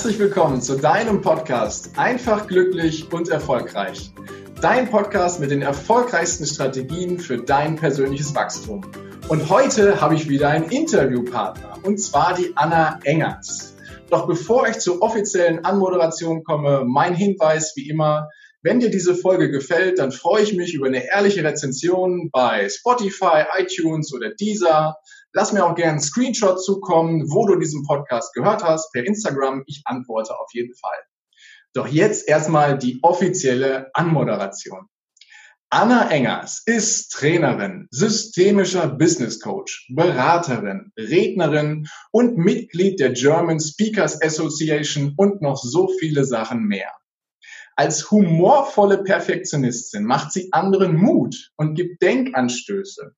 Herzlich willkommen zu deinem Podcast Einfach glücklich und erfolgreich. Dein Podcast mit den erfolgreichsten Strategien für dein persönliches Wachstum. Und heute habe ich wieder einen Interviewpartner und zwar die Anna Engers. Doch bevor ich zur offiziellen Anmoderation komme, mein Hinweis wie immer, wenn dir diese Folge gefällt, dann freue ich mich über eine ehrliche Rezension bei Spotify, iTunes oder Deezer. Lass mir auch gerne einen Screenshot zukommen, wo du diesen Podcast gehört hast, per Instagram. Ich antworte auf jeden Fall. Doch jetzt erstmal die offizielle Anmoderation. Anna Engers ist Trainerin, systemischer Business Coach, Beraterin, Rednerin und Mitglied der German Speakers Association und noch so viele Sachen mehr. Als humorvolle Perfektionistin macht sie anderen Mut und gibt Denkanstöße.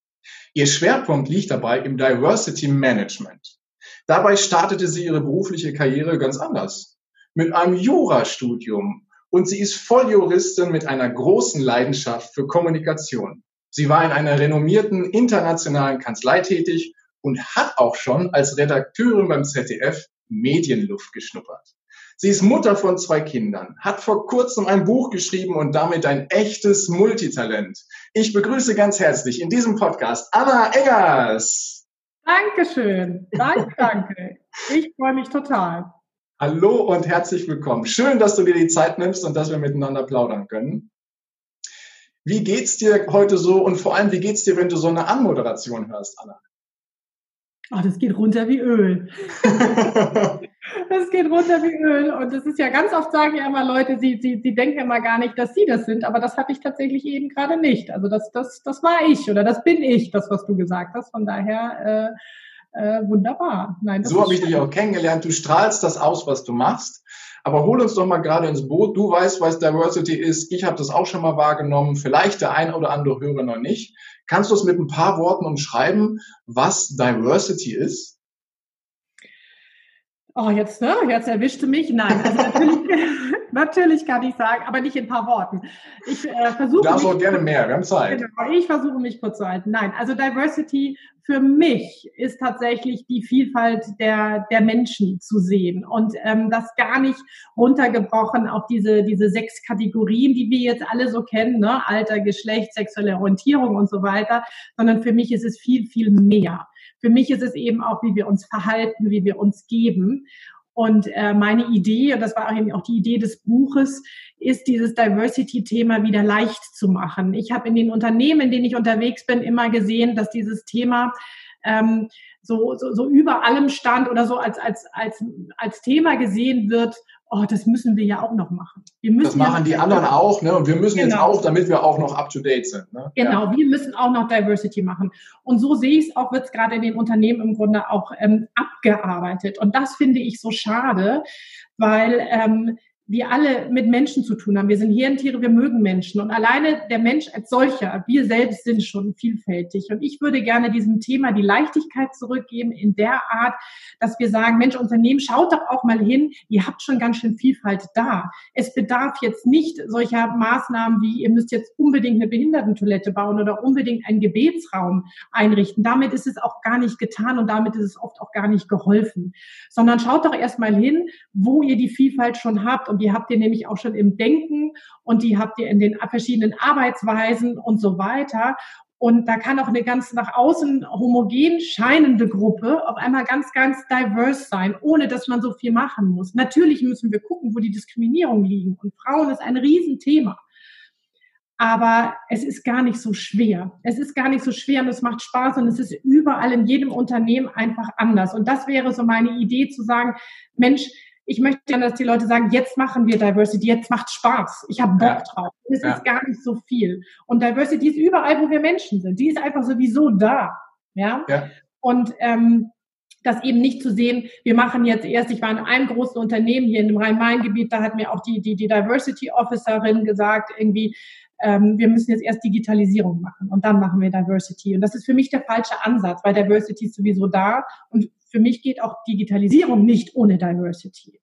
Ihr Schwerpunkt liegt dabei im Diversity Management. Dabei startete sie ihre berufliche Karriere ganz anders. Mit einem Jurastudium und sie ist Volljuristin mit einer großen Leidenschaft für Kommunikation. Sie war in einer renommierten internationalen Kanzlei tätig und hat auch schon als Redakteurin beim ZDF Medienluft geschnuppert. Sie ist Mutter von zwei Kindern, hat vor kurzem ein Buch geschrieben und damit ein echtes Multitalent. Ich begrüße ganz herzlich in diesem Podcast Anna Eggers. Dankeschön. Danke, danke. Ich freue mich total. Hallo und herzlich willkommen. Schön, dass du dir die Zeit nimmst und dass wir miteinander plaudern können. Wie geht's dir heute so und vor allem, wie geht's dir, wenn du so eine Anmoderation hörst, Anna? Oh, das geht runter wie Öl. das geht runter wie Öl. Und das ist ja ganz oft sagen ja immer Leute, sie, sie, sie denken immer gar nicht, dass sie das sind, aber das hatte ich tatsächlich eben gerade nicht. Also das, das, das war ich oder das bin ich, das, was du gesagt hast. Von daher äh, äh, wunderbar. Nein, so habe ich dich auch kennengelernt. Du strahlst das aus, was du machst. Aber hol uns doch mal gerade ins Boot. Du weißt, was Diversity ist. Ich habe das auch schon mal wahrgenommen. Vielleicht der ein oder andere Hörer noch nicht. Kannst du es mit ein paar Worten umschreiben, was Diversity ist? Oh, jetzt, ne? Jetzt erwischte mich. Nein, also natürlich, natürlich kann ich sagen, aber nicht in ein paar Worten. Ich äh, versuche. Du darfst auch gerne mehr, wir haben Zeit. Genau, ich versuche mich kurz zu halten. Nein, also Diversity für mich ist tatsächlich die Vielfalt der, der Menschen zu sehen und ähm, das gar nicht runtergebrochen auf diese, diese sechs Kategorien, die wir jetzt alle so kennen, ne? Alter, Geschlecht, sexuelle Orientierung und so weiter, sondern für mich ist es viel, viel mehr. Für mich ist es eben auch, wie wir uns verhalten, wie wir uns geben. Und äh, meine Idee, und das war eben auch die Idee des Buches, ist dieses Diversity-Thema wieder leicht zu machen. Ich habe in den Unternehmen, in denen ich unterwegs bin, immer gesehen, dass dieses Thema ähm, so, so, so über allem stand oder so als, als, als, als Thema gesehen wird, oh, das müssen wir ja auch noch machen. Wir müssen das machen ja die anderen auch, ne? Und wir müssen genau. jetzt auch, damit wir auch noch up to date sind. Ne? Genau, ja. wir müssen auch noch Diversity machen. Und so sehe ich es auch, wird es gerade in den Unternehmen im Grunde auch ähm, abgearbeitet. Und das finde ich so schade, weil ähm, wir alle mit Menschen zu tun haben. Wir sind Hirntiere, wir mögen Menschen. Und alleine der Mensch als solcher, wir selbst sind schon vielfältig. Und ich würde gerne diesem Thema die Leichtigkeit zurückgeben in der Art, dass wir sagen, Mensch, Unternehmen, schaut doch auch mal hin, ihr habt schon ganz schön Vielfalt da. Es bedarf jetzt nicht solcher Maßnahmen wie, ihr müsst jetzt unbedingt eine Behindertentoilette bauen oder unbedingt einen Gebetsraum einrichten. Damit ist es auch gar nicht getan und damit ist es oft auch gar nicht geholfen. Sondern schaut doch erst mal hin, wo ihr die Vielfalt schon habt und die habt ihr nämlich auch schon im Denken und die habt ihr in den verschiedenen Arbeitsweisen und so weiter. Und da kann auch eine ganz nach außen homogen scheinende Gruppe auf einmal ganz, ganz diverse sein, ohne dass man so viel machen muss. Natürlich müssen wir gucken, wo die Diskriminierungen liegen. Und Frauen ist ein Riesenthema. Aber es ist gar nicht so schwer. Es ist gar nicht so schwer und es macht Spaß und es ist überall in jedem Unternehmen einfach anders. Und das wäre so meine Idee zu sagen, Mensch, ich möchte gerne, dass die Leute sagen, jetzt machen wir Diversity, jetzt macht Spaß, ich habe Bock ja. drauf. Es ja. ist gar nicht so viel. Und Diversity ist überall, wo wir Menschen sind. Die ist einfach sowieso da. Ja. ja. Und ähm, das eben nicht zu sehen, wir machen jetzt erst, ich war in einem großen Unternehmen hier in dem Rhein-Main-Gebiet, da hat mir auch die, die, die Diversity Officerin gesagt, irgendwie, ähm, wir müssen jetzt erst Digitalisierung machen und dann machen wir Diversity. Und das ist für mich der falsche Ansatz, weil Diversity ist sowieso da und für mich geht auch Digitalisierung nicht ohne Diversity.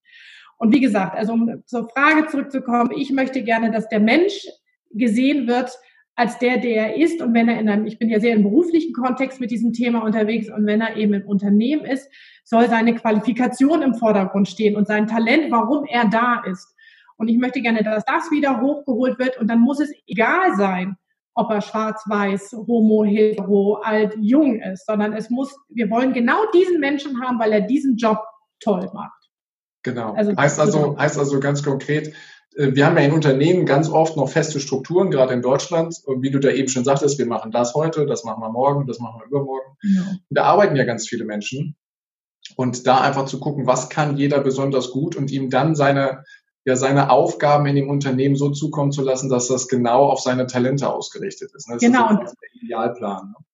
Und wie gesagt, also um zur Frage zurückzukommen, ich möchte gerne, dass der Mensch gesehen wird als der, der er ist. Und wenn er in einem, ich bin ja sehr im beruflichen Kontext mit diesem Thema unterwegs und wenn er eben im Unternehmen ist, soll seine Qualifikation im Vordergrund stehen und sein Talent, warum er da ist. Und ich möchte gerne, dass das wieder hochgeholt wird und dann muss es egal sein, ob er schwarz, weiß, homo, hetero, alt, jung ist, sondern es muss, wir wollen genau diesen Menschen haben, weil er diesen Job toll macht. Genau. Also, heißt also, heißt also ganz konkret, äh, wir haben ja in Unternehmen ganz oft noch feste Strukturen, gerade in Deutschland. Und wie du da eben schon sagtest, wir machen das heute, das machen wir morgen, das machen wir übermorgen. Ja. Da arbeiten ja ganz viele Menschen. Und da einfach zu gucken, was kann jeder besonders gut und ihm dann seine, ja, seine Aufgaben in dem Unternehmen so zukommen zu lassen, dass das genau auf seine Talente ausgerichtet ist. Das genau. ist der Idealplan. Ne?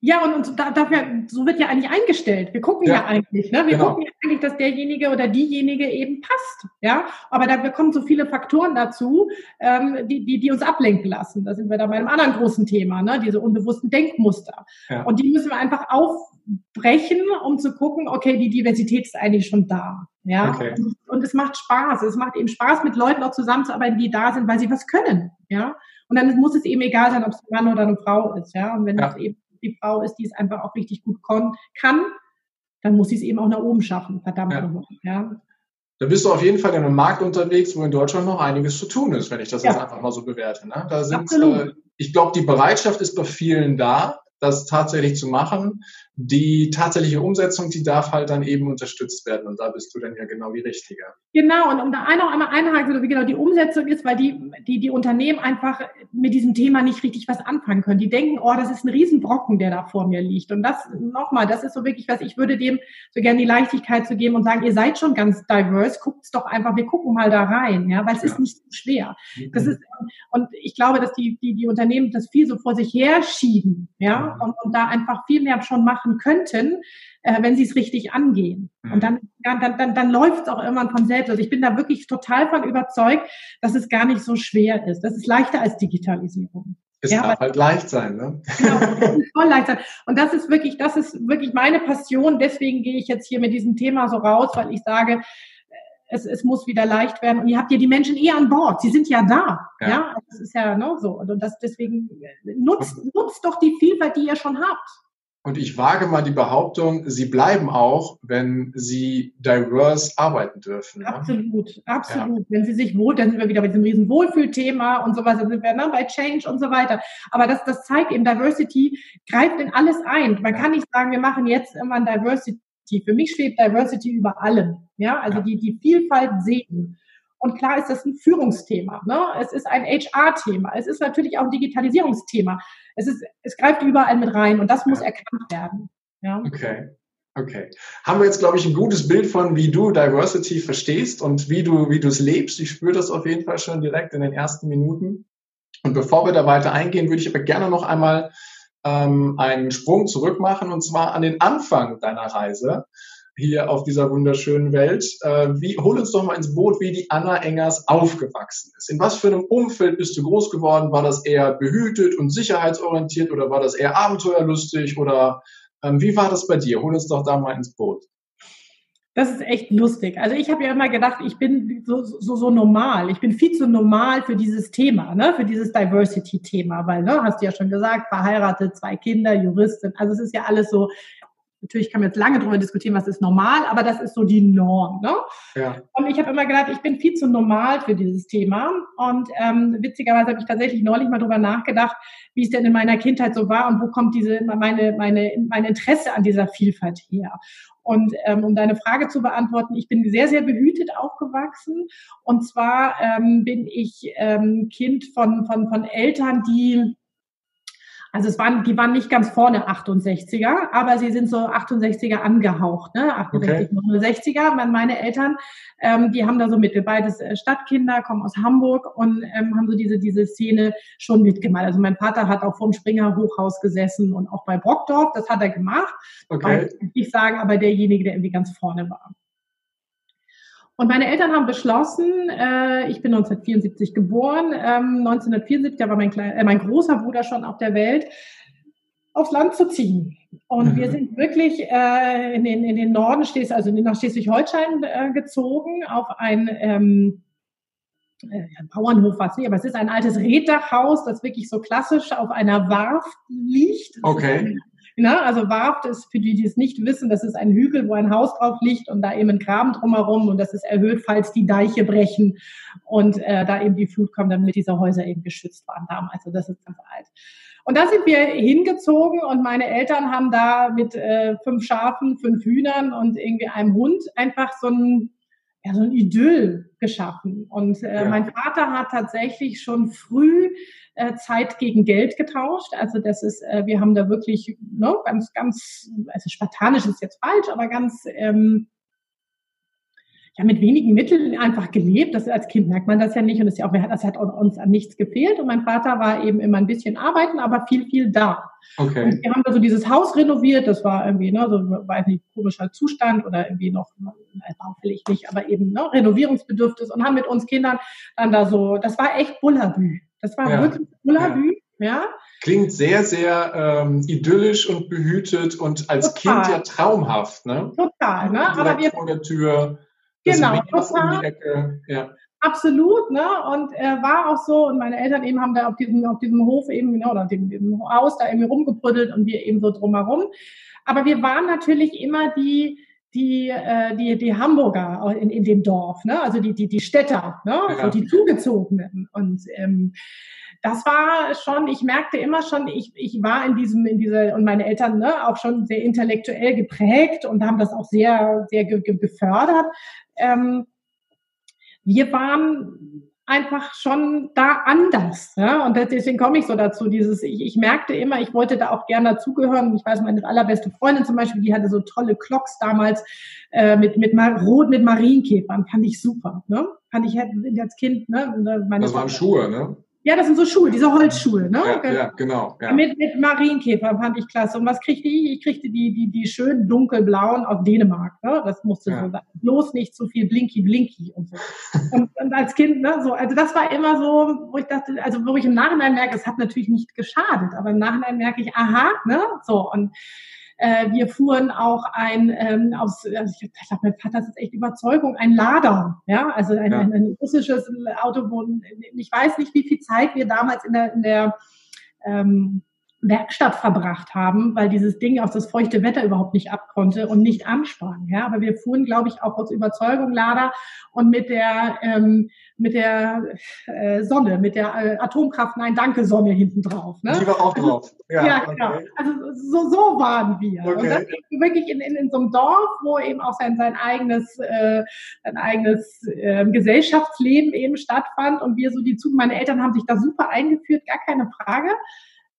Ja, und, und da, dafür, so wird ja eigentlich eingestellt. Wir gucken ja, ja eigentlich, ne? Wir genau. gucken ja eigentlich, dass derjenige oder diejenige eben passt, ja. Aber da kommen so viele Faktoren dazu, ähm, die, die, die uns ablenken lassen. Da sind wir da bei einem anderen großen Thema, ne? Diese unbewussten Denkmuster. Ja. Und die müssen wir einfach aufbrechen, um zu gucken, okay, die Diversität ist eigentlich schon da, ja. Okay. Und, und es macht Spaß. Es macht eben Spaß, mit Leuten auch zusammenzuarbeiten, die da sind, weil sie was können, ja. Und dann muss es eben egal sein, ob es ein Mann oder eine Frau ist, ja. Und wenn ja. es eben die Frau ist, die es einfach auch richtig gut kann, dann muss sie es eben auch nach oben schaffen, verdammt ja. nochmal. Ja. Da bist du auf jeden Fall in einem Markt unterwegs, wo in Deutschland noch einiges zu tun ist, wenn ich das ja. jetzt einfach mal so bewerte. Ne? Da sind, äh, ich glaube, die Bereitschaft ist bei vielen da, das tatsächlich zu machen. Die tatsächliche Umsetzung, die darf halt dann eben unterstützt werden. Und da bist du dann ja genau die Richtige. Genau. Und um da noch einmal einhaken, wie genau die Umsetzung ist, weil die, die, die Unternehmen einfach mit diesem Thema nicht richtig was anfangen können. Die denken, oh, das ist ein Riesenbrocken, der da vor mir liegt. Und das, nochmal, das ist so wirklich was, ich würde dem so gerne die Leichtigkeit zu geben und sagen, ihr seid schon ganz diverse, guckt's doch einfach, wir gucken mal da rein, ja, weil es ja. ist nicht so schwer. Das mhm. ist, und ich glaube, dass die, die, die Unternehmen das viel so vor sich her schieben, ja, und, und da einfach viel mehr schon machen könnten, äh, wenn sie es richtig angehen. Mhm. Und dann, dann, dann, dann läuft es auch irgendwann von selbst. Also ich bin da wirklich total von überzeugt, dass es gar nicht so schwer ist. Das ist leichter als Digitalisierung. Es ja, darf halt leicht sein, ne? Genau, voll leicht sein. Und das ist wirklich, das ist wirklich meine Passion. Deswegen gehe ich jetzt hier mit diesem Thema so raus, weil ich sage, es, es muss wieder leicht werden. Und ihr habt ja die Menschen eh an Bord. Sie sind ja da. Ja, ja? das ist ja ne, so. Und das deswegen nutzt, nutzt doch die Vielfalt, die ihr schon habt. Und ich wage mal die Behauptung, sie bleiben auch, wenn sie diverse arbeiten dürfen. Ne? Absolut, absolut. Ja. Wenn sie sich wohl, dann sind wir wieder bei diesem riesen Wohlfühlthema und so weiter, dann sind wir ne, bei Change und so weiter. Aber das, das zeigt eben, Diversity greift in alles ein. Man ja. kann nicht sagen, wir machen jetzt immer ein Diversity für mich schwebt Diversity über allem. Ja, also ja. die, die Vielfalt sehen. Und klar ist das ein Führungsthema. Ne? Es ist ein HR-Thema. Es ist natürlich auch ein Digitalisierungsthema. Es ist, es greift überall mit rein und das muss ja. erkannt werden. Ja? Okay. Okay. Haben wir jetzt, glaube ich, ein gutes Bild von, wie du Diversity verstehst und wie du, wie du es lebst. Ich spüre das auf jeden Fall schon direkt in den ersten Minuten. Und bevor wir da weiter eingehen, würde ich aber gerne noch einmal ähm, einen Sprung zurück machen und zwar an den Anfang deiner Reise hier auf dieser wunderschönen Welt. Äh, wie, hol uns doch mal ins Boot, wie die Anna Engers aufgewachsen ist. In was für einem Umfeld bist du groß geworden? War das eher behütet und sicherheitsorientiert oder war das eher abenteuerlustig oder ähm, wie war das bei dir? Hol uns doch da mal ins Boot. Das ist echt lustig. Also ich habe ja immer gedacht, ich bin so, so, so normal. Ich bin viel zu normal für dieses Thema, ne? für dieses Diversity-Thema, weil, ne, hast du ja schon gesagt, verheiratet, zwei Kinder, Juristin. Also es ist ja alles so, natürlich kann man jetzt lange darüber diskutieren, was ist normal, aber das ist so die Norm. Ne? Ja. Und ich habe immer gedacht, ich bin viel zu normal für dieses Thema. Und ähm, witzigerweise habe ich tatsächlich neulich mal darüber nachgedacht, wie es denn in meiner Kindheit so war und wo kommt diese meine meine mein Interesse an dieser Vielfalt her. Und ähm, um deine Frage zu beantworten, ich bin sehr, sehr behütet aufgewachsen. Und zwar ähm, bin ich ähm, Kind von, von, von Eltern, die also es waren, die waren nicht ganz vorne 68er, aber sie sind so 68er angehaucht, ne? 68, okay. 69er. Meine Eltern, ähm, die haben da so mittel, beides äh, Stadtkinder, kommen aus Hamburg und ähm, haben so diese, diese Szene schon mitgemalt. Also mein Vater hat auch vorm Springer Hochhaus gesessen und auch bei Brockdorf, das hat er gemacht. Okay. Ich sagen, aber derjenige, der irgendwie ganz vorne war. Und meine Eltern haben beschlossen, äh, ich bin 1974 geboren, ähm, 1974, da war mein, klein, äh, mein großer Bruder schon auf der Welt, aufs Land zu ziehen. Und mhm. wir sind wirklich äh, in, den, in den Norden, also nach Schleswig-Holstein äh, gezogen, auf ein ähm, äh, Bauernhof war es nicht, aber es ist ein altes Reddachhaus, das wirklich so klassisch auf einer Warft liegt. Okay. Ne? Also Warft ist, für die, die es nicht wissen, das ist ein Hügel, wo ein Haus drauf liegt und da eben ein Graben drumherum und das ist erhöht, falls die Deiche brechen und äh, da eben die Flut kommt, damit diese Häuser eben geschützt waren damals. Also das ist ganz alt. Und da sind wir hingezogen und meine Eltern haben da mit äh, fünf Schafen, fünf Hühnern und irgendwie einem Hund einfach so ein ja, so ein Idyll geschaffen. Und äh, ja. mein Vater hat tatsächlich schon früh äh, Zeit gegen Geld getauscht. Also das ist, äh, wir haben da wirklich ne, ganz, ganz, also spartanisch ist jetzt falsch, aber ganz ähm, ja, mit wenigen Mitteln einfach gelebt. Das, als Kind merkt man das ja nicht und das, ja auch, das hat uns an nichts gefehlt. Und mein Vater war eben immer ein bisschen arbeiten, aber viel, viel da. Okay. Und wir haben also dieses Haus renoviert. Das war irgendwie, ne, so, weiß nicht, komischer Zustand oder irgendwie noch, baufällig nicht, aber eben ne, renovierungsbedürftig und haben mit uns Kindern dann da so, das war echt Bullabü. Das war ja. wirklich Bullabü. Ja. ja. Klingt sehr, sehr ähm, idyllisch und behütet und als Total. Kind ja traumhaft, ne? Total, ne? Aber wir vor der Tür genau, total. Ja. Absolut, ne? Und äh, war auch so, und meine Eltern eben haben da auf diesem, auf diesem Hof eben, genau, oder dem, dem Haus da irgendwie rumgebrüttelt und wir eben so drumherum. Aber wir waren natürlich immer die, die, äh, die, die Hamburger in, in dem Dorf, ne? also die, die, die Städter, ne? Ja. So die Zugezogenen. Und ähm, das war schon, ich merkte immer schon, ich, ich war in diesem, in dieser, und meine Eltern ne, auch schon sehr intellektuell geprägt und haben das auch sehr, sehr ge gefördert. Ähm, wir waren einfach schon da anders. Ja? Und deswegen komme ich so dazu. Dieses, ich, ich merkte immer, ich wollte da auch gerne dazugehören. Ich weiß, meine allerbeste Freundin zum Beispiel, die hatte so tolle Clocks damals äh, mit mit rot mit Marienkäfern, fand ich super. Ne? Fand ich als Kind. Ne? Meine das waren Schuhe, ne? Ja, das sind so Schuhe, diese Holzschuhe, ne? Ja, ja genau. Ja. Mit, mit Marienkäfer fand ich klasse. Und was kriegte ich? Ich kriegte die, die, die schönen dunkelblauen aus Dänemark, ne? Das musste ja. so sein. Bloß nicht zu viel Blinky Blinky und so. und, und, als Kind, ne, so, also das war immer so, wo ich dachte, also wo ich im Nachhinein merke, es hat natürlich nicht geschadet, aber im Nachhinein merke ich, aha, ne? So, und äh, wir fuhren auch ein ähm, aus, also ich glaube, mein Vater ist echt Überzeugung, ein Lader, ja, also ein, ja. ein, ein russisches Auto, wo ich weiß nicht, wie viel Zeit wir damals in der, in der ähm, Werkstatt verbracht haben, weil dieses Ding auf das feuchte Wetter überhaupt nicht abkonnte und nicht ansprang. Ja, aber wir fuhren, glaube ich, auch aus Überzeugung Lader und mit der ähm, mit der äh, Sonne, mit der äh, Atomkraft, nein, danke Sonne hinten drauf. Ne? Die war auch also, drauf. Ja, ja genau. Okay. Also so, so waren wir. Okay. Und das wirklich in, in, in so einem Dorf, wo eben auch sein, sein eigenes, äh, sein eigenes äh, Gesellschaftsleben eben stattfand und wir so die Zug, meine Eltern haben sich da super eingeführt, gar keine Frage.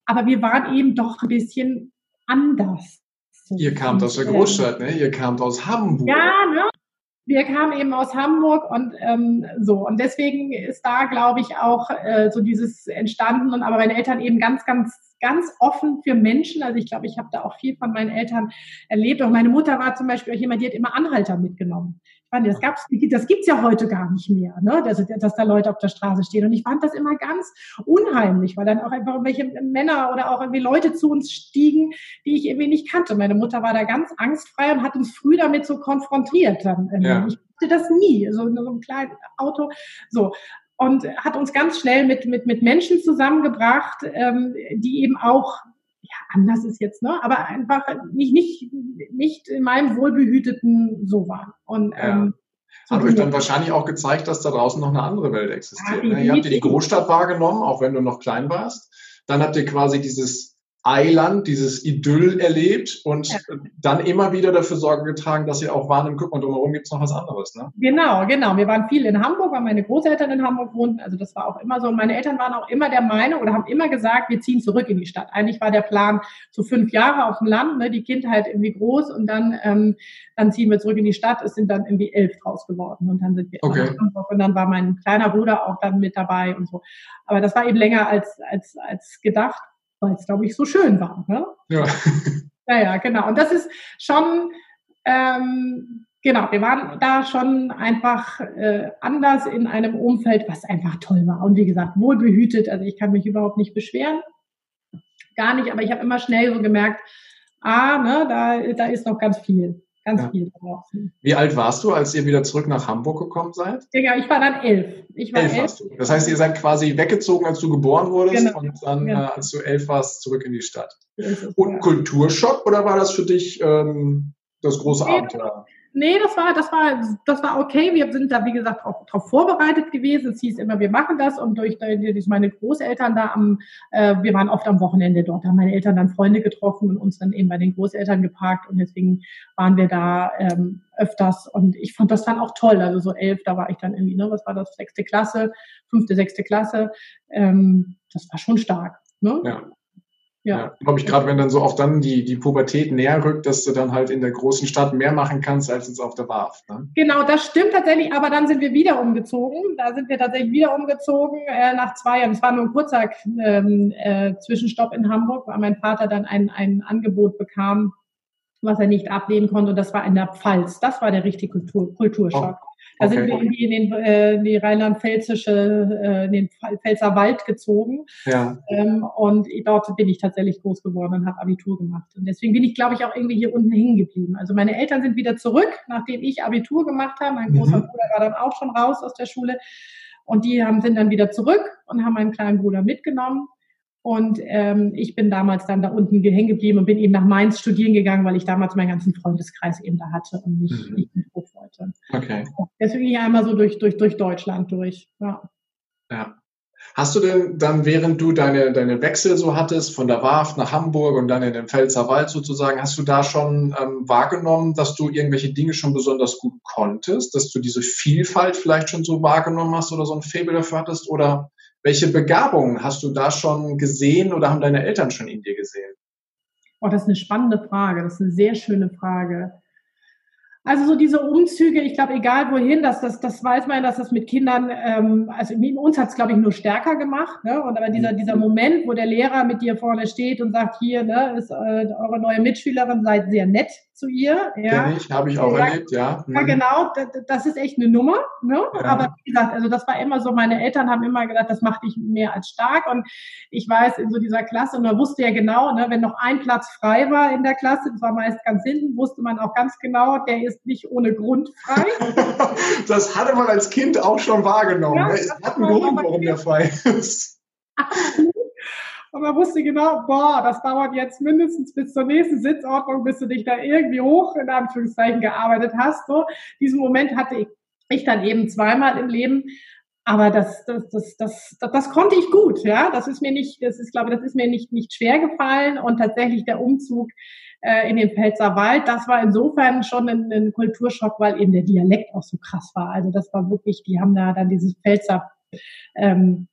Aber wir waren eben doch ein bisschen anders. Ihr kamt aus der Großstadt, ne? Ihr kamt aus Hamburg. Ja, ne? Wir kamen eben aus Hamburg und ähm, so. Und deswegen ist da, glaube ich, auch äh, so dieses entstanden. Und aber meine Eltern eben ganz, ganz, ganz offen für Menschen. Also ich glaube, ich habe da auch viel von meinen Eltern erlebt. Und meine Mutter war zum Beispiel auch jemand, die hat immer Anhalter mitgenommen. Das, gab's, das gibt's ja heute gar nicht mehr, ne? dass, dass da Leute auf der Straße stehen. Und ich fand das immer ganz unheimlich, weil dann auch einfach irgendwelche Männer oder auch irgendwie Leute zu uns stiegen, die ich irgendwie nicht kannte. Meine Mutter war da ganz angstfrei und hat uns früh damit so konfrontiert. Dann, ja. Ich hatte das nie, so, so ein kleines Auto. So und hat uns ganz schnell mit, mit, mit Menschen zusammengebracht, ähm, die eben auch ja, anders ist jetzt, ne? Aber einfach nicht, nicht, nicht in meinem wohlbehüteten so waren. Und ja. ähm, so hat euch dann wahrscheinlich auch gezeigt, dass da draußen noch eine andere Welt existiert. Ja, ne? Ihr habt ihr die Großstadt wahrgenommen, auch wenn du noch klein warst. Dann habt ihr quasi dieses Eiland, dieses Idyll erlebt und ja. dann immer wieder dafür Sorge getragen, dass ihr auch wahrnimmt, guck mal, drumherum gibt es noch was anderes. Ne? Genau, genau. Wir waren viel in Hamburg, weil meine Großeltern in Hamburg wohnten. Also das war auch immer so. Und meine Eltern waren auch immer der Meinung oder haben immer gesagt, wir ziehen zurück in die Stadt. Eigentlich war der Plan so fünf Jahre auf dem Land, ne, die Kindheit irgendwie groß und dann, ähm, dann ziehen wir zurück in die Stadt. Es sind dann irgendwie elf draus geworden und dann sind wir okay. in Hamburg und dann war mein kleiner Bruder auch dann mit dabei und so. Aber das war eben länger als, als, als gedacht weil es, glaube ich, so schön war. Ne? Ja. Naja, genau. Und das ist schon, ähm, genau, wir waren da schon einfach äh, anders in einem Umfeld, was einfach toll war. Und wie gesagt, wohlbehütet. Also ich kann mich überhaupt nicht beschweren. Gar nicht, aber ich habe immer schnell so gemerkt, ah, ne, da, da ist noch ganz viel ganz ja. viel draußen. Wie alt warst du, als ihr wieder zurück nach Hamburg gekommen seid? Ja, ich war dann elf. Ich war elf. elf. Das heißt, ihr seid quasi weggezogen, als du geboren wurdest genau. und dann, genau. als du elf warst, zurück in die Stadt. Und ja. Kulturschock oder war das für dich ähm, das große Abenteuer? Nee, das war, das war, das war okay. Wir sind da, wie gesagt, auch darauf vorbereitet gewesen. Es hieß immer, wir machen das. Und durch, durch meine Großeltern da am, äh, wir waren oft am Wochenende dort, haben meine Eltern dann Freunde getroffen und uns dann eben bei den Großeltern geparkt. Und deswegen waren wir da ähm, öfters. Und ich fand das dann auch toll. Also so elf, da war ich dann irgendwie, ne, was war das, sechste Klasse, fünfte, sechste Klasse. Ähm, das war schon stark. Ne? Ja. Ja, ja glaube ich, gerade wenn dann so auch dann die, die Pubertät näher rückt, dass du dann halt in der großen Stadt mehr machen kannst als jetzt auf der Warf. Ne? Genau, das stimmt tatsächlich, aber dann sind wir wieder umgezogen. Da sind wir tatsächlich wieder umgezogen äh, nach zwei Jahren. Es war nur ein kurzer ähm, äh, Zwischenstopp in Hamburg, weil mein Vater dann ein, ein Angebot bekam, was er nicht ablehnen konnte. Und das war in der Pfalz. Das war der richtige Kultur, Kulturschock. Oh. Da okay. sind wir irgendwie in den äh, die rheinland-pfälzische, äh, in den Pfälzer Wald gezogen. Ja. Ähm, und dort bin ich tatsächlich groß geworden und habe Abitur gemacht. Und deswegen bin ich, glaube ich, auch irgendwie hier unten hängen geblieben. Also meine Eltern sind wieder zurück, nachdem ich Abitur gemacht habe. Mein großer mhm. Bruder war dann auch schon raus aus der Schule. Und die haben, sind dann wieder zurück und haben meinen kleinen Bruder mitgenommen. Und ähm, ich bin damals dann da unten hängen geblieben und bin eben nach Mainz studieren gegangen, weil ich damals meinen ganzen Freundeskreis eben da hatte und nicht, mhm. nicht mit Hof wollte. Okay. Deswegen hier einmal so durch, durch, durch Deutschland durch. Ja. ja. Hast du denn dann, während du deine, deine Wechsel so hattest, von der Warft nach Hamburg und dann in den Pfälzer Wald sozusagen, hast du da schon ähm, wahrgenommen, dass du irgendwelche Dinge schon besonders gut konntest, dass du diese Vielfalt vielleicht schon so wahrgenommen hast oder so ein Faible dafür hattest? Oder welche Begabungen hast du da schon gesehen oder haben deine Eltern schon in dir gesehen? Oh, das ist eine spannende Frage. Das ist eine sehr schöne Frage. Also so diese Umzüge, ich glaube, egal wohin, das, das, das weiß man, dass das mit Kindern, ähm, also uns hat es, glaube ich, nur stärker gemacht. Ne? Und aber dieser, dieser Moment, wo der Lehrer mit dir vorne steht und sagt, hier, ne, ist äh, eure neue Mitschülerin, seid sehr nett zu ihr. Ja, ich, habe ich auch sagt, erlebt, ja. Ja, genau, das, ist echt eine Nummer. Ne? Ja. Aber wie gesagt, also das war immer so, meine Eltern haben immer gedacht, das macht dich mehr als stark. Und ich weiß, in so dieser Klasse, und man wusste ja genau, ne, wenn noch ein Platz frei war in der Klasse, das war meist ganz hinten, wusste man auch ganz genau, der ist nicht ohne Grund frei. das hatte man als Kind auch schon wahrgenommen. Ja, es hat einen Grund, warum der frei ist. Und man wusste genau, boah, das dauert jetzt mindestens bis zur nächsten Sitzordnung, bis du dich da irgendwie hoch, in Anführungszeichen, gearbeitet hast. So, diesen Moment hatte ich, ich dann eben zweimal im Leben. Aber das, das, das, das, das, das konnte ich gut, ja. Das ist mir nicht, das ist, glaube das ist mir nicht, nicht schwer gefallen. Und tatsächlich der Umzug äh, in den Pfälzer Wald. Das war insofern schon ein, ein, Kulturschock, weil eben der Dialekt auch so krass war. Also das war wirklich, die haben da dann dieses Pfälzer ähm,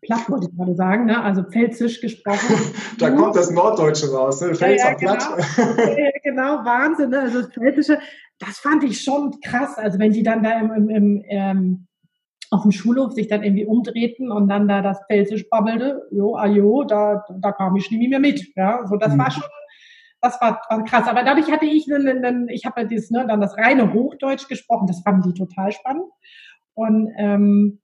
Platt wollte ich gerade sagen, ne? also Pfälzisch gesprochen. da kommt das Norddeutsche raus, ne? Pfälzer ja, ja, genau. ja, genau, Wahnsinn. Ne? Also das Pfälzische, das fand ich schon krass. Also wenn die dann da im, im, im ähm, auf dem Schulhof sich dann irgendwie umdrehten und dann da das Pfälzisch babbelte, jo, ajo, da, da kam ich nie mehr mit. Ja, so das mhm. war schon das war, war krass. Aber dadurch hatte ich, einen, einen, ich habe dieses, ne, dann das reine Hochdeutsch gesprochen. Das fanden die total spannend. Und ähm,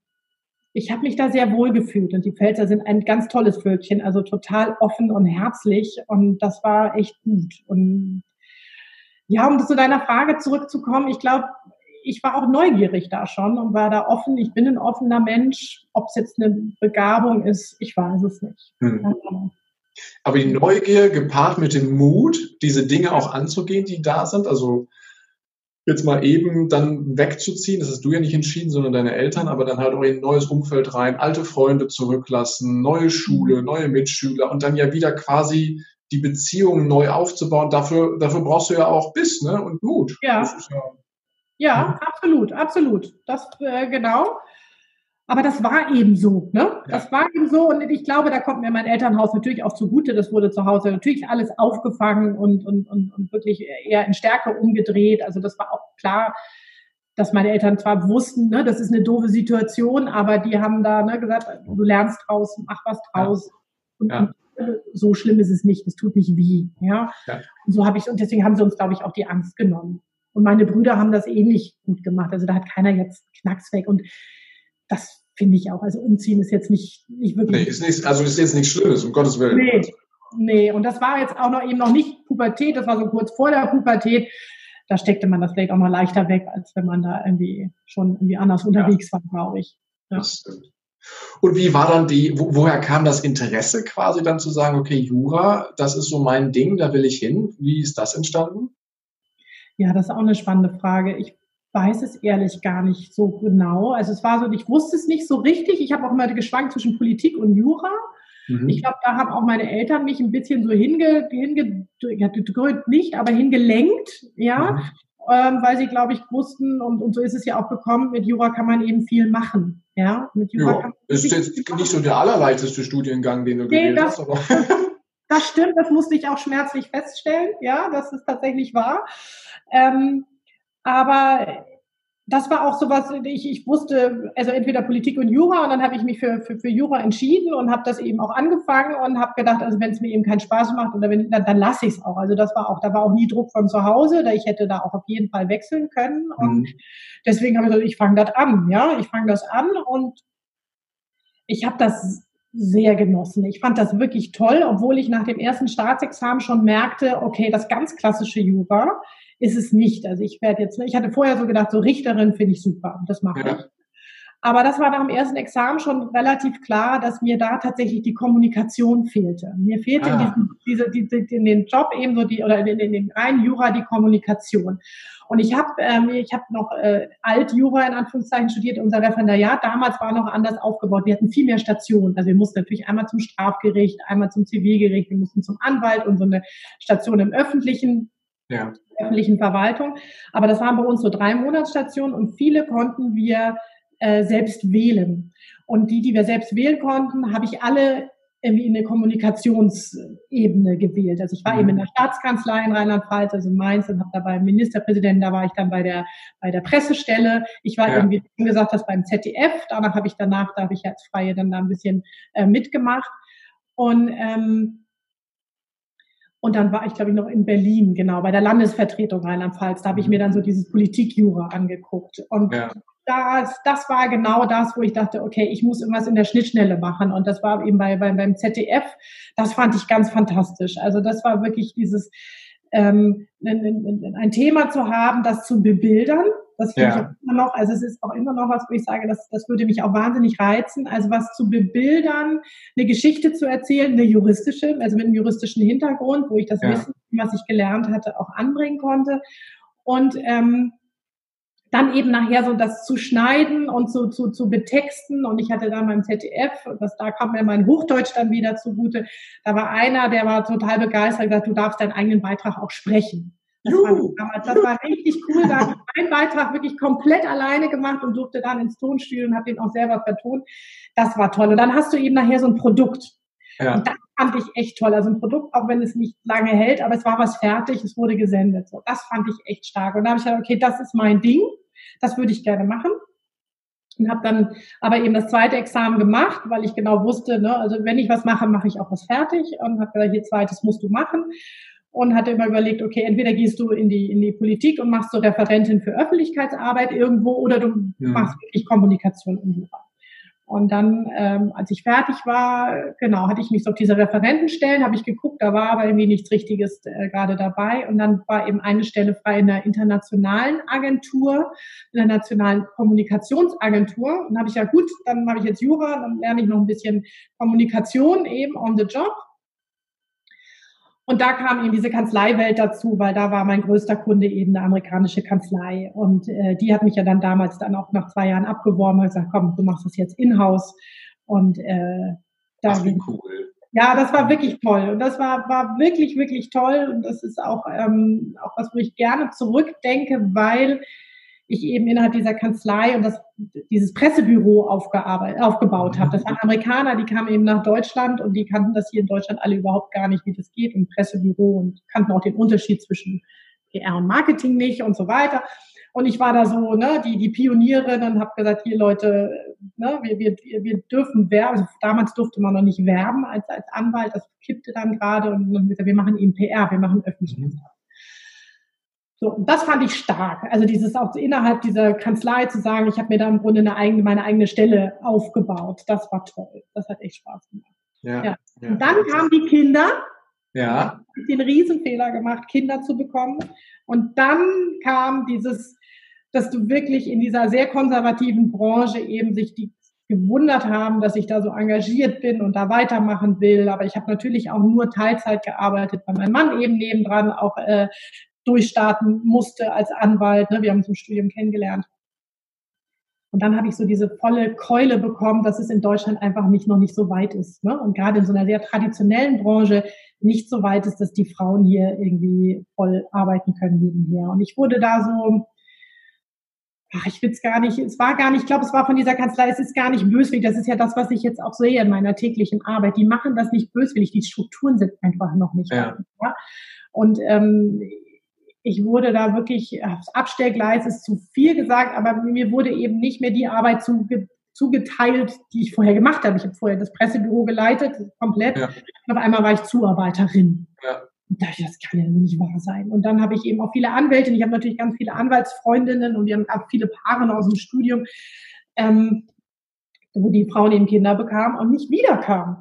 ich habe mich da sehr wohl gefühlt. Und die Pfälzer sind ein ganz tolles Völkchen, also total offen und herzlich. Und das war echt gut. Und ja, um zu deiner Frage zurückzukommen, ich glaube, ich war auch neugierig da schon und war da offen. Ich bin ein offener Mensch. Ob es jetzt eine Begabung ist, ich weiß es nicht. Hm. Aber die Neugier gepaart mit dem Mut, diese Dinge auch anzugehen, die da sind, also jetzt mal eben dann wegzuziehen, das hast du ja nicht entschieden, sondern deine Eltern, aber dann halt auch in ein neues Umfeld rein, alte Freunde zurücklassen, neue Schule, mhm. neue Mitschüler und dann ja wieder quasi die Beziehungen neu aufzubauen. Dafür, dafür brauchst du ja auch Biss ne? und Mut. Ja. ja, ja, absolut, absolut. Das äh, genau. Aber das war eben so, ne? Das war eben so und ich glaube, da kommt mir mein Elternhaus natürlich auch zugute. Das wurde zu Hause natürlich alles aufgefangen und, und, und, und wirklich eher in Stärke umgedreht. Also das war auch klar, dass meine Eltern zwar wussten, ne, das ist eine doofe Situation, aber die haben da ne, gesagt, du lernst draus, mach was draus. Ja. Und, ja. und, so schlimm ist es nicht, es tut nicht weh. Ja? ja. Und so habe ich, und deswegen haben sie uns, glaube ich, auch die Angst genommen. Und meine Brüder haben das ähnlich gut gemacht. Also da hat keiner jetzt Knacks weg. Und das finde ich auch. Also umziehen ist jetzt nicht, nicht wirklich. Nee, ist nicht, also ist jetzt nichts Schlimmes, um Gottes Willen. Nee, nee. Und das war jetzt auch noch eben noch nicht Pubertät, das war so kurz vor der Pubertät. da steckte man das vielleicht auch mal leichter weg, als wenn man da irgendwie schon irgendwie anders unterwegs ja. war, glaube ich. Ja. Das stimmt. Und wie war dann die, wo, woher kam das Interesse quasi dann zu sagen, okay, Jura, das ist so mein Ding, da will ich hin. Wie ist das entstanden? Ja, das ist auch eine spannende Frage. Ich weiß es ehrlich gar nicht so genau. Also es war so, ich wusste es nicht so richtig. Ich habe auch immer geschwankt zwischen Politik und Jura. Mhm. Ich glaube, da haben auch meine Eltern mich ein bisschen so hinge, hinge nicht, aber hingelenkt, ja, mhm. ähm, weil sie, glaube ich, wussten, und, und so ist es ja auch gekommen, mit Jura kann man eben viel machen. Ja, mit Jura ja, kann man ist jetzt nicht so der allerleichteste Studiengang, den du nee, gewählt das, hast, aber. das stimmt, das musste ich auch schmerzlich feststellen, ja, dass es tatsächlich war. Ähm, aber das war auch so was, ich, ich wusste, also entweder Politik und Jura und dann habe ich mich für, für, für Jura entschieden und habe das eben auch angefangen und habe gedacht, also wenn es mir eben keinen Spaß macht oder wenn, dann, dann lasse ich es auch. Also das war auch, da war auch nie Druck von zu Hause, da ich hätte da auch auf jeden Fall wechseln können und mhm. deswegen habe ich gesagt, ich fange das an, ja, ich fange das an und ich habe das sehr genossen. Ich fand das wirklich toll, obwohl ich nach dem ersten Staatsexamen schon merkte, okay, das ganz klassische Jura, ist es nicht. Also ich werde jetzt, ich hatte vorher so gedacht, so Richterin finde ich super, das mache ja. ich. Aber das war nach dem ersten Examen schon relativ klar, dass mir da tatsächlich die Kommunikation fehlte. Mir fehlte ah. in, diesem, diese, diese, in den Job eben so die oder in, in dem reinen Jura die Kommunikation. Und ich habe ähm, ich habe noch äh, Alt-Jura in Anführungszeichen studiert. Unser Referendariat damals war noch anders aufgebaut. Wir hatten viel mehr Stationen. Also wir mussten natürlich einmal zum Strafgericht, einmal zum Zivilgericht, wir mussten zum Anwalt und so eine Station im öffentlichen ja. öffentlichen Verwaltung. Aber das waren bei uns so drei Monatsstationen und viele konnten wir äh, selbst wählen. Und die, die wir selbst wählen konnten, habe ich alle irgendwie in eine Kommunikationsebene gewählt. Also ich war mhm. eben in der Staatskanzlei in Rheinland-Pfalz, also in Mainz, und habe da beim Ministerpräsidenten, da war ich dann bei der bei der Pressestelle. Ich war ja. irgendwie, wie gesagt hast, beim ZDF. Danach habe ich danach, da habe ich als Freie dann da ein bisschen äh, mitgemacht. Und ähm, und dann war ich, glaube ich, noch in Berlin, genau, bei der Landesvertretung Rheinland-Pfalz. Da habe ich mir dann so dieses Politikjura angeguckt. Und ja. Das, das war genau das, wo ich dachte, okay, ich muss irgendwas in der Schnittschnelle machen. Und das war eben bei, bei, beim ZDF. Das fand ich ganz fantastisch. Also das war wirklich dieses, ähm, ein, ein Thema zu haben, das zu bebildern das finde ja. ich auch immer noch, also es ist auch immer noch was, wo ich sage, das, das würde mich auch wahnsinnig reizen. Also was zu bebildern, eine Geschichte zu erzählen, eine juristische, also mit einem juristischen Hintergrund, wo ich das ja. Wissen, was ich gelernt hatte, auch anbringen konnte. Und ähm, dann eben nachher so das zu schneiden und zu, zu, zu betexten. Und ich hatte da beim ZDF, das, da kam mir mein Hochdeutsch dann wieder zugute. Da war einer, der war total begeistert, gesagt, du darfst deinen eigenen Beitrag auch sprechen. Das war, damals, das war richtig cool. Da habe ich einen Beitrag wirklich komplett alleine gemacht und durfte dann ins Tonstudio und habe den auch selber vertont. Das war toll. Und dann hast du eben nachher so ein Produkt. Ja. Und das fand ich echt toll. Also ein Produkt, auch wenn es nicht lange hält, aber es war was fertig, es wurde gesendet. So, das fand ich echt stark. Und da habe ich gesagt, okay, das ist mein Ding. Das würde ich gerne machen. Und habe dann aber eben das zweite Examen gemacht, weil ich genau wusste, ne, also wenn ich was mache, mache ich auch was fertig. Und habe gesagt, hier zweites musst du machen und hatte immer überlegt, okay, entweder gehst du in die, in die Politik und machst so Referentin für Öffentlichkeitsarbeit irgendwo oder du ja. machst wirklich Kommunikation und Jura. Und dann, ähm, als ich fertig war, genau, hatte ich mich so auf diese Referentenstellen, habe ich geguckt, da war aber irgendwie nichts Richtiges äh, gerade dabei. Und dann war eben eine Stelle frei in der internationalen Agentur, in der nationalen Kommunikationsagentur. Und habe ich ja gut, dann habe ich jetzt Jura, dann lerne ich noch ein bisschen Kommunikation eben on the job. Und da kam eben diese Kanzleiwelt dazu, weil da war mein größter Kunde eben eine amerikanische Kanzlei. Und äh, die hat mich ja dann damals dann auch nach zwei Jahren abgeworben und gesagt, komm, du machst das jetzt in-house. Und äh, da Ach, wie cool. Ja, das war wirklich toll. Und das war, war wirklich, wirklich toll. Und das ist auch, ähm, auch was, wo ich gerne zurückdenke, weil ich eben innerhalb dieser Kanzlei und das, dieses Pressebüro aufgebaut habe. Das waren Amerikaner, die kamen eben nach Deutschland und die kannten das hier in Deutschland alle überhaupt gar nicht, wie das geht im Pressebüro und kannten auch den Unterschied zwischen PR und Marketing nicht und so weiter. Und ich war da so, ne, die, die Pionierin und habe gesagt, hier Leute, ne, wir, wir, wir dürfen werben. Also damals durfte man noch nicht werben als, als Anwalt, das kippte dann gerade und dann gesagt, wir machen eben PR, wir machen Öffentlichkeitsarbeit. Mhm. So, und das fand ich stark. Also dieses auch innerhalb dieser Kanzlei zu sagen, ich habe mir da im Grunde eine eigene, meine eigene Stelle aufgebaut. Das war toll. Das hat echt Spaß gemacht. Ja, ja. Und dann kamen die Kinder Ja. Ich den Riesenfehler gemacht, Kinder zu bekommen. Und dann kam dieses, dass du wirklich in dieser sehr konservativen Branche eben sich die gewundert haben, dass ich da so engagiert bin und da weitermachen will. Aber ich habe natürlich auch nur Teilzeit gearbeitet, weil mein Mann eben nebendran auch äh, durchstarten musste als Anwalt. Ne? Wir haben uns im Studium kennengelernt. Und dann habe ich so diese volle Keule bekommen, dass es in Deutschland einfach nicht noch nicht so weit ist. Ne? Und gerade in so einer sehr traditionellen Branche nicht so weit ist, dass die Frauen hier irgendwie voll arbeiten können nebenher. Und ich wurde da so, ach, ich will es gar nicht, es war gar nicht, ich glaube, es war von dieser Kanzlei, es ist gar nicht böswillig. Das ist ja das, was ich jetzt auch sehe in meiner täglichen Arbeit. Die machen das nicht böswillig, die Strukturen sind einfach noch nicht ja. da. Und ähm, ich wurde da wirklich, aufs Abstellgleis ist zu viel gesagt, aber mir wurde eben nicht mehr die Arbeit zuge zugeteilt, die ich vorher gemacht habe. Ich habe vorher das Pressebüro geleitet, komplett. Ja. Und auf einmal war ich Zuarbeiterin. Ja. Und da dachte das kann ja nicht wahr sein. Und dann habe ich eben auch viele Anwälte. Ich habe natürlich ganz viele Anwaltsfreundinnen und wir haben auch viele Paare aus dem Studium, ähm, wo die Frauen eben Kinder bekamen und nicht wiederkamen.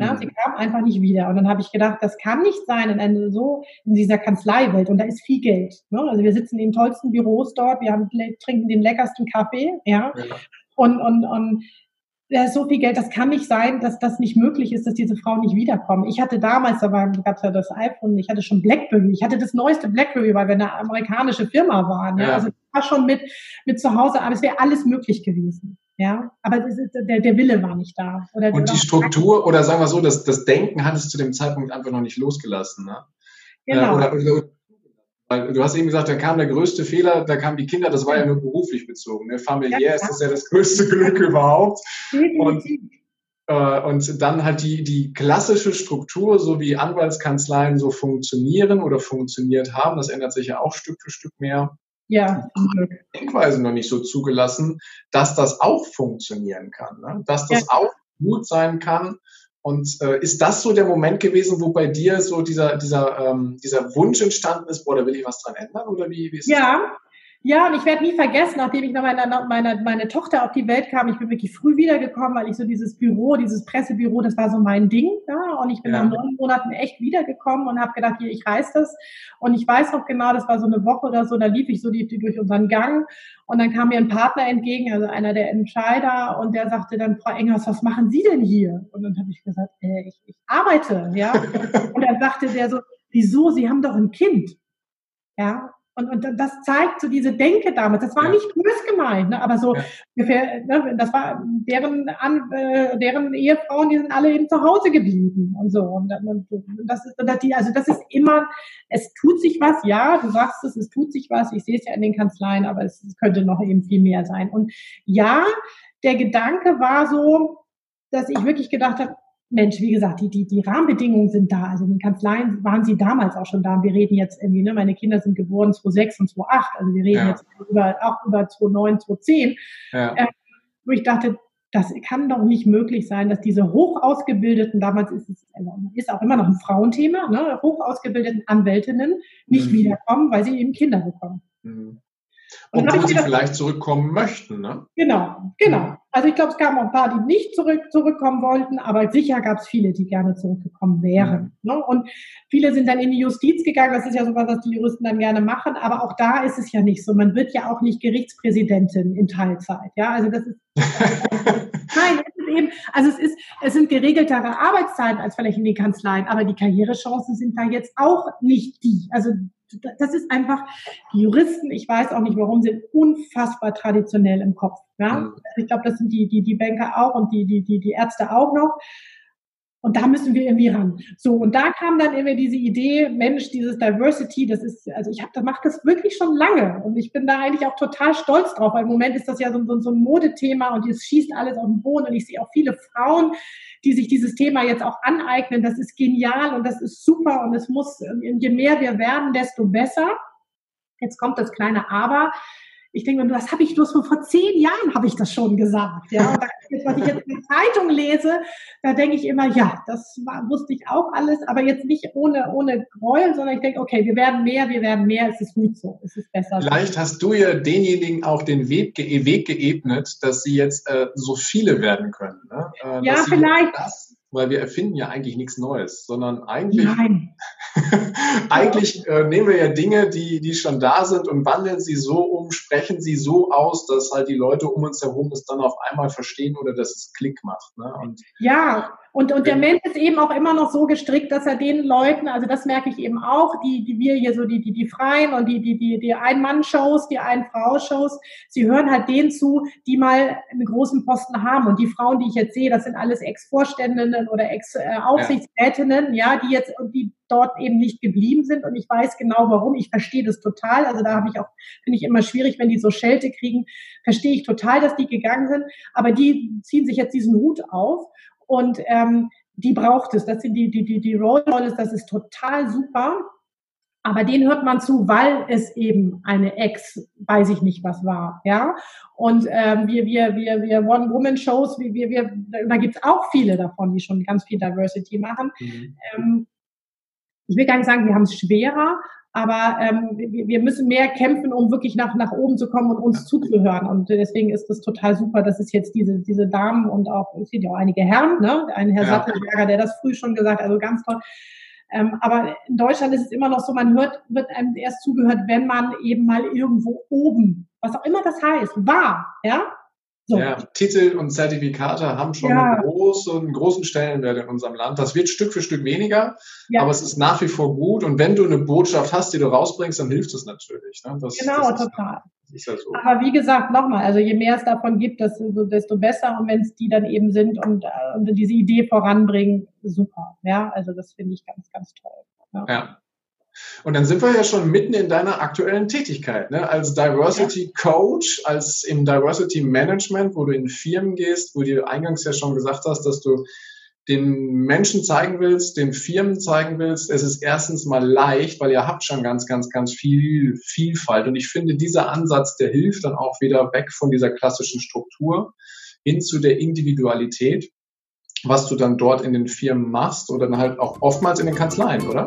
Ja, mhm. Sie kam einfach nicht wieder. Und dann habe ich gedacht, das kann nicht sein in einer, so in dieser Kanzleiwelt. Und da ist viel Geld. Ne? Also wir sitzen in den tollsten Büros dort, wir haben, trinken den leckersten Kaffee, ja. ja. Und, und, und da ist so viel Geld, das kann nicht sein, dass das nicht möglich ist, dass diese Frauen nicht wiederkommen. Ich hatte damals, da gab es ja das iPhone, ich hatte schon Blackberry, ich hatte das neueste Blackberry, weil wir eine amerikanische Firma waren. Ja? ja. Also ich war schon mit, mit zu Hause, aber es wäre alles möglich gewesen. Ja, aber der, der Wille war nicht da. Oder und die Struktur, oder sagen wir so, das, das Denken hat es zu dem Zeitpunkt einfach noch nicht losgelassen. Ne? Genau. Oder, oder, weil du hast eben gesagt, da kam der größte Fehler, da kamen die Kinder, das war ja nur beruflich bezogen. Ne? Familiär ja, ist das ja das größte Glück überhaupt. Und, äh, und dann halt die, die klassische Struktur, so wie Anwaltskanzleien so funktionieren oder funktioniert haben, das ändert sich ja auch Stück für Stück mehr. Ja, Denkweise noch nicht so zugelassen, dass das auch funktionieren kann, ne? dass das ja. auch gut sein kann. Und äh, ist das so der Moment gewesen, wo bei dir so dieser, dieser, ähm, dieser Wunsch entstanden ist, boah, da will ich was dran ändern? Oder wie, wie ist ja, ja, und ich werde nie vergessen, nachdem ich noch meine, meine, meine Tochter auf die Welt kam, ich bin wirklich früh wiedergekommen, weil ich so dieses Büro, dieses Pressebüro, das war so mein Ding. Ja? Und ich bin ja. nach neun Monaten echt wiedergekommen und habe gedacht, hier, ich reiß das. Und ich weiß noch genau, das war so eine Woche oder so, da lief ich so die, die durch unseren Gang und dann kam mir ein Partner entgegen, also einer der Entscheider, und der sagte dann, Frau Engers, was machen Sie denn hier? Und dann habe ich gesagt, äh, ich, ich arbeite, ja. und dann sagte der so, wieso, Sie haben doch ein Kind. Ja, und, und das zeigt so diese Denke damals. Das war ja. nicht böse gemeint, ne? aber so ja. ungefähr, ne? das war deren, an, äh, deren Ehefrauen, die sind alle eben zu Hause geblieben und so. Und, und das ist, das die, also das ist immer, es tut sich was, ja, du sagst es, es tut sich was. Ich sehe es ja in den Kanzleien, aber es, es könnte noch eben viel mehr sein. Und ja, der Gedanke war so, dass ich wirklich gedacht habe, Mensch, wie gesagt, die, die, die Rahmenbedingungen sind da. Also in den Kanzleien waren sie damals auch schon da. wir reden jetzt irgendwie, ne, meine Kinder sind geboren 2006 und 2008. Also wir reden ja. jetzt über, auch über 2009, 2010. Ja. Äh, wo ich dachte, das kann doch nicht möglich sein, dass diese hoch ausgebildeten, damals ist es also ist auch immer noch ein Frauenthema, ne, hoch ausgebildeten Anwältinnen nicht mhm. wiederkommen, weil sie eben Kinder bekommen. Mhm. Obwohl sie vielleicht zurückkommen möchten, ne? Genau, genau. Also ich glaube, es gab auch ein paar, die nicht zurück, zurückkommen wollten, aber sicher gab es viele, die gerne zurückgekommen wären. Mhm. Ne? Und viele sind dann in die Justiz gegangen. Das ist ja sowas, was die Juristen dann gerne machen. Aber auch da ist es ja nicht so. Man wird ja auch nicht Gerichtspräsidentin in Teilzeit. Ja, also das ist Nein, es ist eben, also es ist, es sind geregeltere Arbeitszeiten als vielleicht in den Kanzleien, aber die Karrierechancen sind da jetzt auch nicht die. Also das ist einfach, die Juristen, ich weiß auch nicht warum, sind unfassbar traditionell im Kopf. Ja? Mhm. Ich glaube, das sind die, die, die Banker auch und die, die, die, die Ärzte auch noch. Und da müssen wir irgendwie ran. So, und da kam dann immer diese Idee, Mensch, dieses Diversity, das ist, also ich habe, da macht das wirklich schon lange. Und ich bin da eigentlich auch total stolz drauf, weil im Moment ist das ja so, so, so ein Modethema und es schießt alles auf den Boden. Und ich sehe auch viele Frauen, die sich dieses Thema jetzt auch aneignen. Das ist genial und das ist super. Und es muss, je mehr wir werden, desto besser. Jetzt kommt das kleine Aber ich denke, das habe ich bloß vor zehn Jahren habe ich das schon gesagt. Ja, jetzt, was ich jetzt in der Zeitung lese, da denke ich immer, ja, das war, wusste ich auch alles, aber jetzt nicht ohne ohne Gräuel, sondern ich denke, okay, wir werden mehr, wir werden mehr, es ist gut so, es ist besser. Vielleicht so. hast du ja denjenigen auch den Weg, Weg geebnet, dass sie jetzt äh, so viele werden können. Ne? Äh, ja, vielleicht. Das weil wir erfinden ja eigentlich nichts Neues, sondern eigentlich, eigentlich äh, nehmen wir ja Dinge, die, die schon da sind und wandeln sie so um, sprechen sie so aus, dass halt die Leute um uns herum es dann auf einmal verstehen oder dass es Klick macht. Ne? Und ja, und, und der Mensch ist eben auch immer noch so gestrickt, dass er den Leuten, also das merke ich eben auch, die, die wir hier so, die, die, die Freien und die, die, die, die Ein-Mann-Shows, die Ein-Frau-Shows, sie hören halt denen zu, die mal einen großen Posten haben. Und die Frauen, die ich jetzt sehe, das sind alles Ex-Vorständinnen oder Ex-Aufsichtsrätinnen, ja. ja, die jetzt, und die dort eben nicht geblieben sind. Und ich weiß genau warum. Ich verstehe das total. Also da habe ich auch, finde ich immer schwierig, wenn die so Schelte kriegen, verstehe ich total, dass die gegangen sind. Aber die ziehen sich jetzt diesen Hut auf und ähm, die braucht es. Das sind die, die, die, die Role Models, das ist total super. Aber den hört man zu, weil es eben eine Ex, weiß ich nicht was war, ja. Und ähm, wir, wir, wir, wir One-Woman-Shows, wir, wir, wir, da gibt's auch viele davon, die schon ganz viel Diversity machen. Mhm. Ähm, ich will gar nicht sagen, wir haben es schwerer, aber ähm, wir, müssen mehr kämpfen, um wirklich nach, nach oben zu kommen und uns zuzuhören. Und deswegen ist es total super, dass es jetzt diese, diese Damen und auch, es sind ja auch einige Herren, ne? Ein Herr ja. Sattelberger, der das früh schon gesagt hat, also ganz toll. Ähm, aber in Deutschland ist es immer noch so, man hört, wird einem erst zugehört, wenn man eben mal irgendwo oben, was auch immer das heißt, war, ja, so. Ja, Titel und Zertifikate haben schon ja. einen, großen, einen großen Stellenwert in unserem Land. Das wird Stück für Stück weniger, ja. aber es ist nach wie vor gut. Und wenn du eine Botschaft hast, die du rausbringst, dann hilft es natürlich. Ne? Das, genau, das total. Ist, ja so. Aber wie gesagt, nochmal, also je mehr es davon gibt, desto besser. Und wenn es die dann eben sind und, äh, und diese Idee voranbringen, super. Ja, also das finde ich ganz, ganz toll. ja. Und dann sind wir ja schon mitten in deiner aktuellen Tätigkeit, ne? als Diversity Coach, als im Diversity Management, wo du in Firmen gehst, wo du eingangs ja schon gesagt hast, dass du den Menschen zeigen willst, den Firmen zeigen willst, es ist erstens mal leicht, weil ihr habt schon ganz, ganz, ganz viel Vielfalt. Und ich finde, dieser Ansatz, der hilft dann auch wieder weg von dieser klassischen Struktur hin zu der Individualität, was du dann dort in den Firmen machst oder dann halt auch oftmals in den Kanzleien, oder?